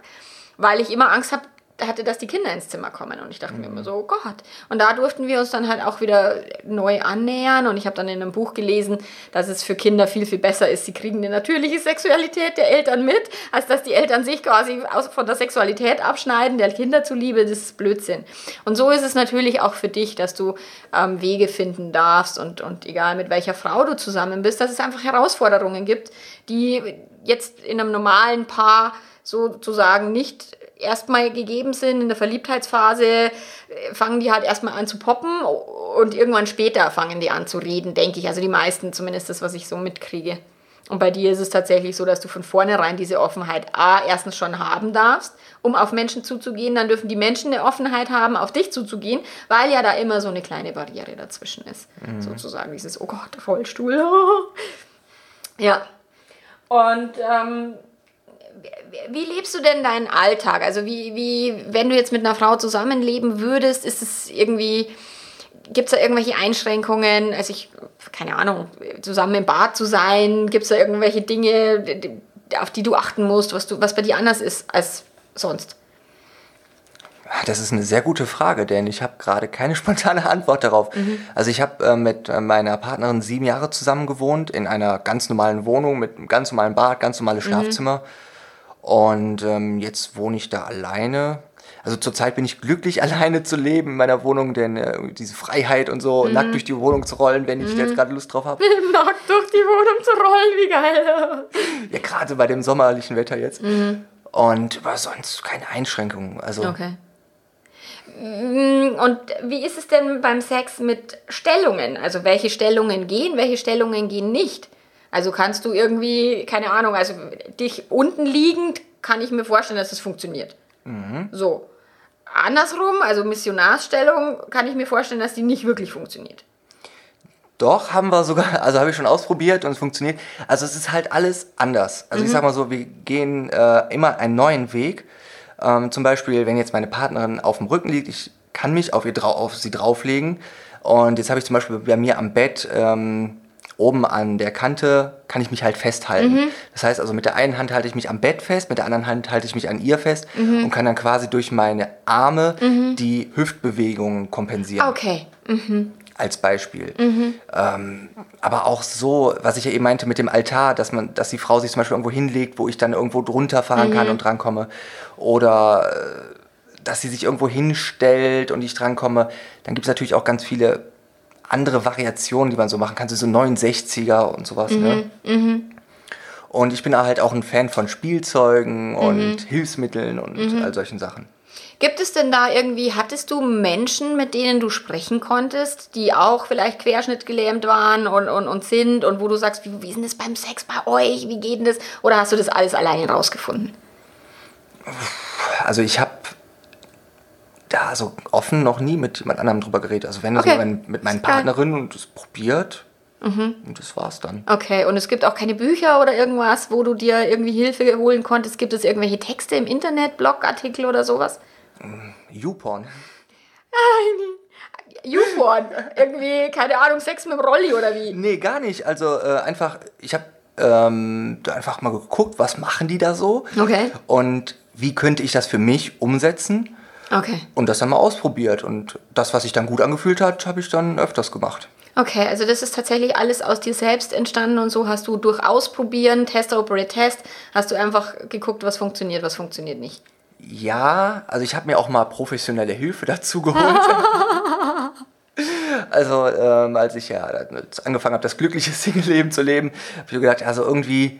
weil ich immer Angst habe, hatte, dass die Kinder ins Zimmer kommen. Und ich dachte mir immer so, oh Gott. Und da durften wir uns dann halt auch wieder neu annähern. Und ich habe dann in einem Buch gelesen, dass es für Kinder viel, viel besser ist. Sie kriegen eine natürliche Sexualität der Eltern mit, als dass die Eltern sich quasi aus, von der Sexualität abschneiden, der Kinder zuliebe. Das ist Blödsinn. Und so ist es natürlich auch für dich, dass du ähm, Wege finden darfst und, und egal mit welcher Frau du zusammen bist, dass es einfach Herausforderungen gibt, die jetzt in einem normalen Paar sozusagen nicht erstmal gegeben sind. In der Verliebtheitsphase äh, fangen die halt erstmal an zu poppen und irgendwann später fangen die an zu reden, denke ich. Also die meisten, zumindest das, was ich so mitkriege. Und bei dir ist es tatsächlich so, dass du von vornherein diese Offenheit A erstens schon haben darfst, um auf Menschen zuzugehen. Dann dürfen die Menschen eine Offenheit haben, auf dich zuzugehen, weil ja da immer so eine kleine Barriere dazwischen ist. Sozusagen dieses, oh Gott, Rollstuhl. ja. Und ähm, wie lebst du denn deinen Alltag? Also wie, wie, wenn du jetzt mit einer Frau zusammenleben würdest, ist es irgendwie, gibt es da irgendwelche Einschränkungen? Also ich, keine Ahnung, zusammen im Bad zu sein, gibt es da irgendwelche Dinge, auf die du achten musst, was, du, was bei dir anders ist als sonst? Ah, Das ist eine sehr gute Frage, denn ich habe gerade keine spontane Antwort darauf. Also ich habe äh, mit äh, meiner Partnerin sieben Jahre zusammen gewohnt in einer ganz normalen Wohnung mit einem ganz normalen Bad, ganz normales Schlafzimmer. Und ähm, jetzt wohne ich da alleine. Also zurzeit bin ich glücklich, alleine zu leben in meiner Wohnung, denn äh, diese Freiheit und so, nackt durch die Wohnung zu rollen, wenn ich jetzt gerade Lust drauf habe. Nackt durch die Wohnung zu rollen, wie geil. Ja, gerade bei dem sommerlichen Wetter jetzt. Und aber sonst keine Einschränkungen. Also Okay. Mm, Und wie ist es denn beim Sex mit Stellungen? Also welche Stellungen gehen, welche Stellungen gehen nicht? Also kannst du irgendwie, keine Ahnung, also dich unten liegend, kann ich mir vorstellen, dass es funktioniert. So. Andersrum, also Missionarsstellung, kann ich mir vorstellen, dass die nicht wirklich funktioniert. Doch, haben wir sogar, also habe ich schon ausprobiert und es funktioniert. Also es ist halt alles anders. Also ich sag mal so, wir gehen äh, immer einen neuen Weg. Ähm, zum Beispiel, wenn jetzt meine Partnerin auf dem Rücken liegt, ich kann mich auf, ihr auf sie drauflegen. Und jetzt habe ich zum Beispiel bei mir am Bett ähm, oben an der Kante kann ich mich halt festhalten. Mhm. Das heißt also, mit der einen Hand halte ich mich am Bett fest, mit der anderen Hand halte ich mich an ihr fest mhm. und kann dann quasi durch meine Arme mhm. die Hüftbewegungen kompensieren. Okay. Mhm. Als Beispiel. Mhm. Ähm, aber auch so, was ich ja eben meinte mit dem Altar, dass man, dass die Frau sich zum Beispiel irgendwo hinlegt, wo ich dann irgendwo drunter fahren kann mhm. und drankomme. Oder äh, dass sie sich irgendwo hinstellt und ich drankomme. Dann gibt es natürlich auch ganz viele andere Variationen, die man so machen kann, so 69er und sowas. Ne? Mhm, ne? mhm. Und ich bin halt auch ein Fan von Spielzeugen mhm. und Hilfsmitteln und mhm. all solchen Sachen. Gibt es denn da irgendwie, hattest du Menschen, mit denen du sprechen konntest, die auch vielleicht querschnittgelähmt waren und, und, und sind und wo du sagst, wie, wie ist denn das beim Sex bei euch, wie geht denn das? Oder hast du das alles alleine rausgefunden? Also ich habe da so offen noch nie mit jemand anderem drüber geredet. Also wenn okay. so mein, mit meinen Partnerinnen und das probiert, mhm. und das war's dann. Okay, und es gibt auch keine Bücher oder irgendwas, wo du dir irgendwie Hilfe holen konntest. Gibt es irgendwelche Texte im Internet, Blogartikel oder sowas? Mm, YouPorn. YouPorn. irgendwie, keine Ahnung, Sex mit dem Rolli oder wie? Nee, gar nicht. Also äh, einfach, ich habe ähm, einfach mal geguckt, was machen die da so? Okay. Und wie könnte ich das für mich umsetzen? Okay. Und das dann mal ausprobiert. Und das, was sich dann gut angefühlt hat, habe ich dann öfters gemacht. Okay, also das ist tatsächlich alles aus dir selbst entstanden und so hast du durch Ausprobieren, Test, Operate, Test, hast du einfach geguckt, was funktioniert, was funktioniert nicht. Ja, also ich habe mir auch mal professionelle Hilfe dazu geholt. also ähm, als ich ja angefangen habe, das glückliche Single-Leben zu leben, habe ich gedacht, also irgendwie,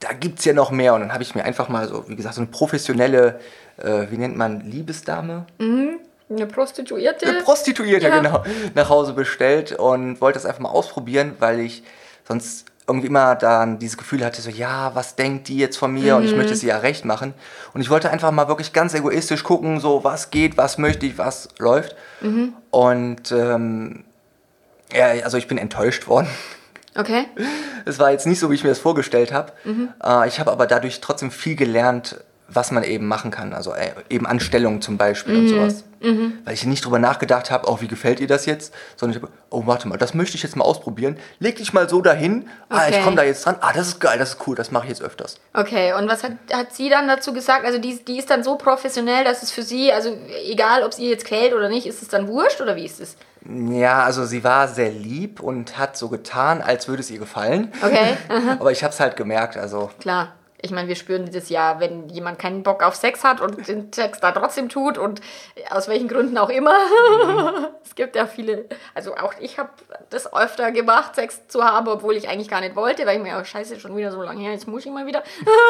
da gibt es ja noch mehr. Und dann habe ich mir einfach mal so, wie gesagt, so eine professionelle äh, wie nennt man, Liebesdame? Mhm. Eine Prostituierte? Eine Prostituierte, ja. genau, nach Hause bestellt und wollte das einfach mal ausprobieren, weil ich sonst irgendwie immer dann dieses Gefühl hatte, so, ja, was denkt die jetzt von mir mhm. und ich mhm. möchte sie ja recht machen. Und ich wollte einfach mal wirklich ganz egoistisch gucken, so, was geht, was möchte ich, was läuft. Mhm. Und ähm, ja, also ich bin enttäuscht worden. Okay. Es war jetzt nicht so, wie ich mir das vorgestellt habe. Mhm. Äh, ich habe aber dadurch trotzdem viel gelernt, was man eben machen kann. Also äh, eben Anstellungen zum Beispiel mhm. und sowas. Mhm. Weil ich nicht drüber nachgedacht habe, auch wie gefällt ihr das jetzt, sondern ich habe, oh warte mal, das möchte ich jetzt mal ausprobieren. Leg dich mal so dahin, okay. ah, ich komme da jetzt dran, ah, das ist geil, das ist cool, das mache ich jetzt öfters. Okay, und was hat, hat sie dann dazu gesagt? Also die, die ist dann so professionell, dass es für sie, also egal ob sie jetzt quält oder nicht, ist es dann wurscht oder wie ist es? Ja, also sie war sehr lieb und hat so getan, als würde es ihr gefallen. Okay. Aber ich habe es halt gemerkt, also. Klar ich meine, wir spüren dieses Jahr, wenn jemand keinen Bock auf Sex hat und den Sex da trotzdem tut und aus welchen Gründen auch immer. Mhm. es gibt ja viele, also auch ich habe das öfter gemacht, Sex zu haben, obwohl ich eigentlich gar nicht wollte, weil ich mir, oh scheiße, schon wieder so lange her, jetzt muss ich mal wieder.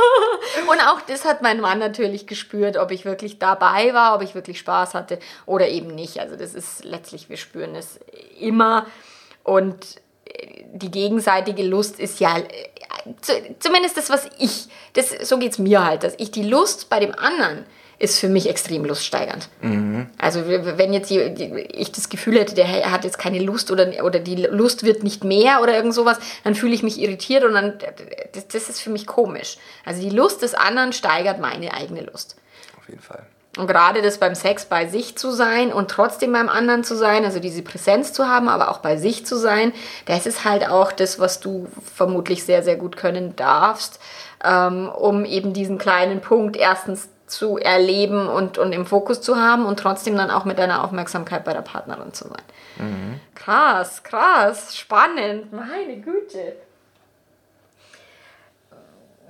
und auch das hat mein Mann natürlich gespürt, ob ich wirklich dabei war, ob ich wirklich Spaß hatte oder eben nicht. Also das ist letztlich, wir spüren es immer und die gegenseitige Lust ist ja zumindest das, was ich, das, so geht es mir halt, dass ich die Lust bei dem anderen ist für mich extrem luststeigernd. Mhm. Also wenn jetzt die, die, ich das Gefühl hätte, der hat jetzt keine Lust oder, oder die Lust wird nicht mehr oder irgend sowas, dann fühle ich mich irritiert und dann, das, das ist für mich komisch. Also die Lust des anderen steigert meine eigene Lust. Auf jeden Fall. Und gerade das beim Sex bei sich zu sein und trotzdem beim anderen zu sein, also diese Präsenz zu haben, aber auch bei sich zu sein, das ist halt auch das, was du vermutlich sehr, sehr gut können darfst, ähm, um eben diesen kleinen Punkt erstens zu erleben und, und im Fokus zu haben und trotzdem dann auch mit deiner Aufmerksamkeit bei der Partnerin zu sein. Mhm. Krass, krass, spannend, meine Güte.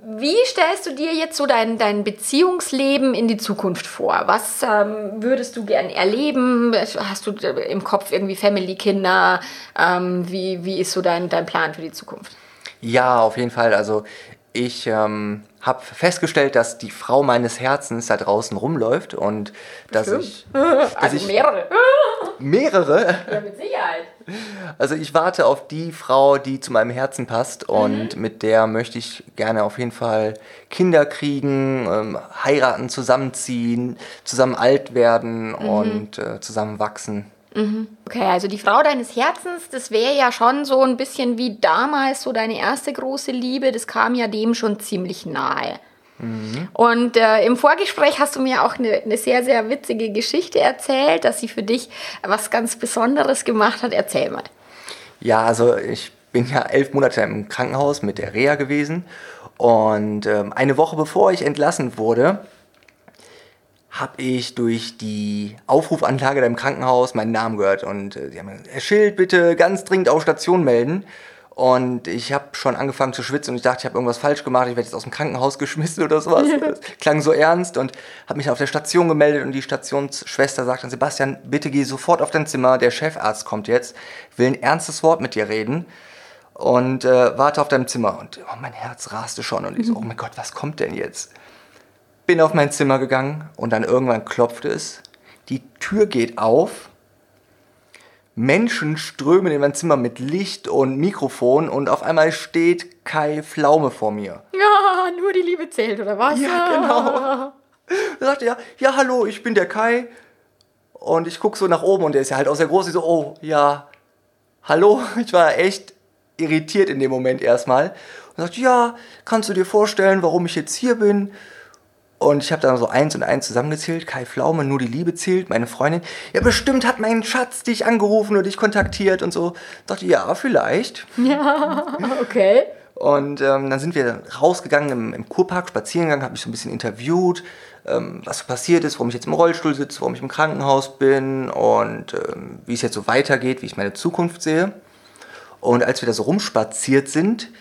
Wie stellst du dir jetzt so dein, dein Beziehungsleben in die Zukunft vor? Was ähm, würdest du gern erleben? Hast du im Kopf irgendwie Family, Kinder? Ähm, wie, wie ist so dein, dein Plan für die Zukunft? Ja, auf jeden Fall. Also ich ähm, habe festgestellt, dass die Frau meines Herzens da draußen rumläuft und dass Stimmt. ich. Dass also ich, mehrere. Mehrere? Ja, mit Sicherheit. Also ich warte auf die Frau, die zu meinem Herzen passt und mhm. mit der möchte ich gerne auf jeden Fall Kinder kriegen, ähm, heiraten, zusammenziehen, zusammen alt werden mhm. und äh, zusammen wachsen. Mhm. Okay, also die Frau deines Herzens, das wäre ja schon so ein bisschen wie damals so deine erste große Liebe, das kam ja dem schon ziemlich nahe. Mhm. Und äh, im Vorgespräch hast du mir auch eine, eine sehr, sehr witzige Geschichte erzählt, dass sie für dich was ganz Besonderes gemacht hat. Erzähl mal. Ja, also ich bin ja elf Monate im Krankenhaus mit der Reha gewesen. Und ähm, eine Woche bevor ich entlassen wurde, habe ich durch die Aufrufanlage da im Krankenhaus meinen Namen gehört. Und äh, sie haben gesagt, Herr Schild, bitte ganz dringend auf Station melden. Und ich habe schon angefangen zu schwitzen und ich dachte, ich habe irgendwas falsch gemacht, ich werde jetzt aus dem Krankenhaus geschmissen oder sowas. Das klang so ernst und habe mich auf der Station gemeldet und die Stationsschwester sagt dann, Sebastian, bitte geh sofort auf dein Zimmer, der Chefarzt kommt jetzt, will ein ernstes Wort mit dir reden und äh, warte auf deinem Zimmer. Und oh, mein Herz raste schon und ich so, oh mein Gott, was kommt denn jetzt? Bin auf mein Zimmer gegangen und dann irgendwann klopfte es, die Tür geht auf Menschen strömen in mein Zimmer mit Licht und Mikrofon und auf einmal steht Kai Pflaume vor mir. Ja, nur die Liebe zählt, oder was? Ja, genau. Er sagte ja, ja, hallo, ich bin der Kai. Und ich gucke so nach oben und der ist ja halt auch sehr groß. Ich so, oh, ja, hallo. Ich war echt irritiert in dem Moment erstmal. Und sagte, ja, kannst du dir vorstellen, warum ich jetzt hier bin? Und ich habe dann so eins und eins zusammengezählt. Kai Pflaume, nur die Liebe zählt, meine Freundin. Ja, bestimmt hat mein Schatz dich angerufen oder dich kontaktiert und so. Ich dachte, ja, vielleicht. Ja, okay. Und ähm, dann sind wir rausgegangen im, im Kurpark, spazieren gegangen, habe mich so ein bisschen interviewt, ähm, was so passiert ist, warum ich jetzt im Rollstuhl sitze, warum ich im Krankenhaus bin und ähm, wie es jetzt so weitergeht, wie ich meine Zukunft sehe. Und als wir da so rumspaziert sind,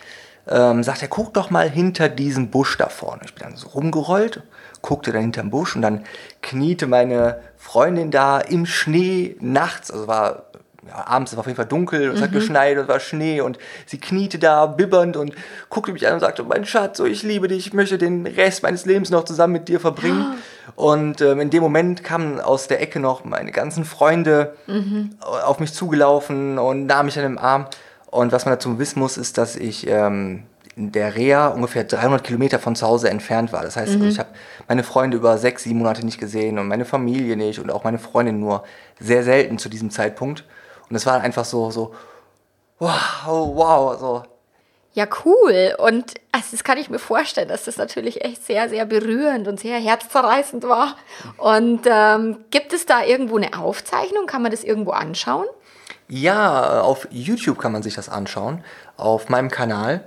ähm, sagt er, guck doch mal hinter diesem Busch da vorne. Ich bin dann so rumgerollt, guckte dann hinterm Busch und dann kniete meine Freundin da im Schnee nachts, also war ja, abends war auf jeden Fall dunkel und es hat mhm. geschneit und es war Schnee und sie kniete da bibbernd und guckte mich an und sagte, mein Schatz, so ich liebe dich, ich möchte den Rest meines Lebens noch zusammen mit dir verbringen. Und ähm, in dem Moment kamen aus der Ecke noch meine ganzen Freunde mhm. auf mich zugelaufen und nahmen mich an den Arm. Und was man dazu wissen muss, ist, dass ich ähm, in der Reha ungefähr 300 Kilometer von zu Hause entfernt war. Das heißt, mhm. also ich habe meine Freunde über sechs, sieben Monate nicht gesehen und meine Familie nicht und auch meine Freundin nur sehr selten zu diesem Zeitpunkt. Und es war einfach so, so, wow, wow, so. Ja, cool. Und also das kann ich mir vorstellen, dass das natürlich echt sehr, sehr berührend und sehr herzzerreißend war. Und ähm, gibt es da irgendwo eine Aufzeichnung? Kann man das irgendwo anschauen? Ja, auf YouTube kann man sich das anschauen, auf meinem Kanal.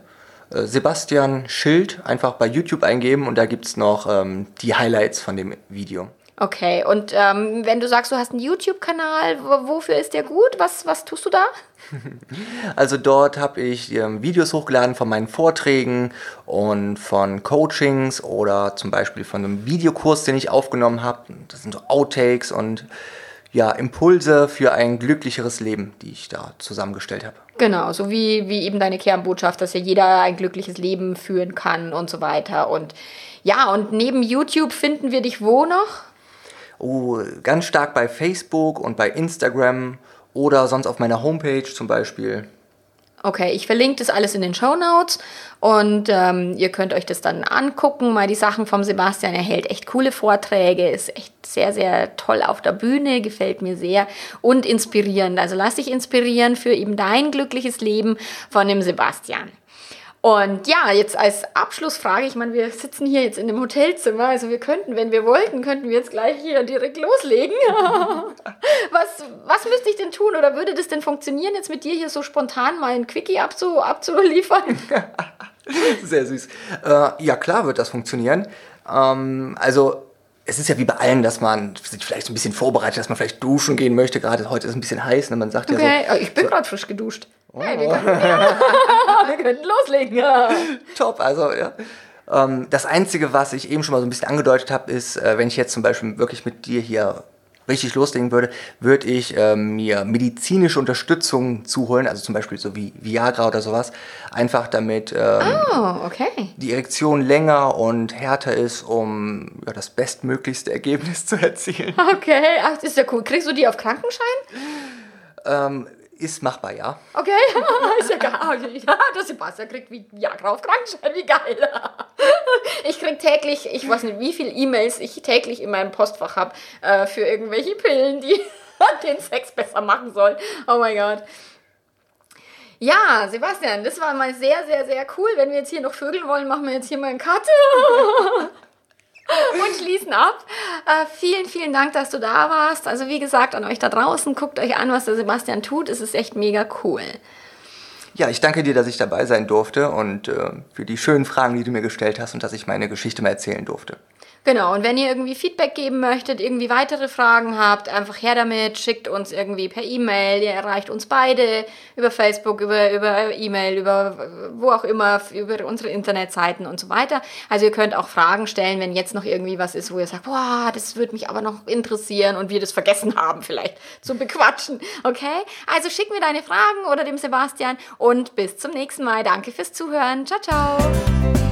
Äh, Sebastian Schild einfach bei YouTube eingeben und da gibt es noch ähm, die Highlights von dem Video. Okay, und ähm, wenn du sagst, du hast einen YouTube-Kanal, wofür ist der gut? Was, was tust du da? Also dort habe ich ähm, Videos hochgeladen von meinen Vorträgen und von Coachings oder zum Beispiel von einem Videokurs, den ich aufgenommen habe. Das sind so Outtakes und ja, Impulse für ein glücklicheres Leben, die ich da zusammengestellt habe. Genau, so wie, wie eben deine Kernbotschaft, dass ja jeder ein glückliches Leben führen kann und so weiter. Und ja, und neben YouTube finden wir dich wo noch? Oh, ganz stark bei Facebook und bei Instagram oder sonst auf meiner Homepage zum Beispiel. Okay, ich verlinke das alles in den Show Notes und ähm, ihr könnt euch das dann angucken. Mal die Sachen vom Sebastian. Er hält echt coole Vorträge, ist echt sehr, sehr toll auf der Bühne, gefällt mir sehr und inspirierend. Also lass dich inspirieren für eben dein glückliches Leben von dem Sebastian. Und ja, jetzt als Abschlussfrage, ich meine, wir sitzen hier jetzt in dem Hotelzimmer, also wir könnten, wenn wir wollten, könnten wir jetzt gleich hier direkt loslegen. was, was müsste ich denn tun oder würde das denn funktionieren, jetzt mit dir hier so spontan mal ein Quickie abzu, abzuliefern? Sehr süß. Äh, ja, klar wird das funktionieren. Ähm, also es ist ja wie bei allen, dass man sich vielleicht so ein bisschen vorbereitet, dass man vielleicht duschen gehen möchte. Gerade heute ist es ein bisschen heiß, ne? man sagt okay. ja so. Ich bin so, gerade frisch geduscht. Oh. Hey, wir, können, ja, wir könnten loslegen. Ja. Top, also ja. Ähm, das Einzige, was ich eben schon mal so ein bisschen angedeutet habe, ist, äh, wenn ich jetzt zum Beispiel wirklich mit dir hier richtig loslegen würde, würde ich äh, mir medizinische Unterstützung zuholen, also zum Beispiel so wie Viagra oder sowas, einfach damit ähm, oh, okay. die Erektion länger und härter ist, um ja, das bestmöglichste Ergebnis zu erzielen. Okay, ach, das ist ja cool. Kriegst du die auf Krankenschein? Ähm, ist machbar, ja. Okay, ist ja geil. Ja, der Sebastian kriegt wie Viagra auf Krankenschein, wie geil. Ich krieg täglich, ich weiß nicht, wie viele E-Mails ich täglich in meinem Postfach habe äh, für irgendwelche Pillen, die den Sex besser machen sollen. Oh mein Gott. Ja, Sebastian, das war mal sehr, sehr, sehr cool. Wenn wir jetzt hier noch vögeln wollen, machen wir jetzt hier mal einen Cut. Und schließen ab. Äh, vielen, vielen Dank, dass du da warst. Also wie gesagt, an euch da draußen, guckt euch an, was der Sebastian tut. Es ist echt mega cool. Ja, ich danke dir, dass ich dabei sein durfte und äh, für die schönen Fragen, die du mir gestellt hast und dass ich meine Geschichte mal erzählen durfte. Genau, und wenn ihr irgendwie Feedback geben möchtet, irgendwie weitere Fragen habt, einfach her damit, schickt uns irgendwie per E-Mail, ihr erreicht uns beide über Facebook, über, über E-Mail, über wo auch immer, über unsere Internetseiten und so weiter. Also ihr könnt auch Fragen stellen, wenn jetzt noch irgendwie was ist, wo ihr sagt, boah, das würde mich aber noch interessieren und wir das vergessen haben vielleicht zu bequatschen, okay? Also schick mir deine Fragen oder dem Sebastian und bis zum nächsten Mal. Danke fürs Zuhören. Ciao, ciao.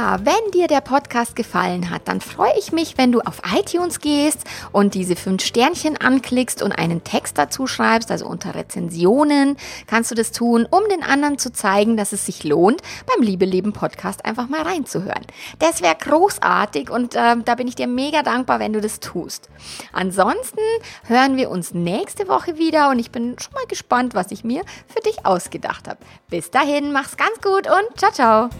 Wenn dir der Podcast gefallen hat, dann freue ich mich, wenn du auf iTunes gehst und diese fünf Sternchen anklickst und einen Text dazu schreibst, also unter Rezensionen kannst du das tun, um den anderen zu zeigen, dass es sich lohnt, beim Liebe Leben Podcast einfach mal reinzuhören. Das wäre großartig und äh, da bin ich dir mega dankbar, wenn du das tust. Ansonsten hören wir uns nächste Woche wieder und ich bin schon mal gespannt, was ich mir für dich ausgedacht habe. Bis dahin, mach's ganz gut und ciao, ciao.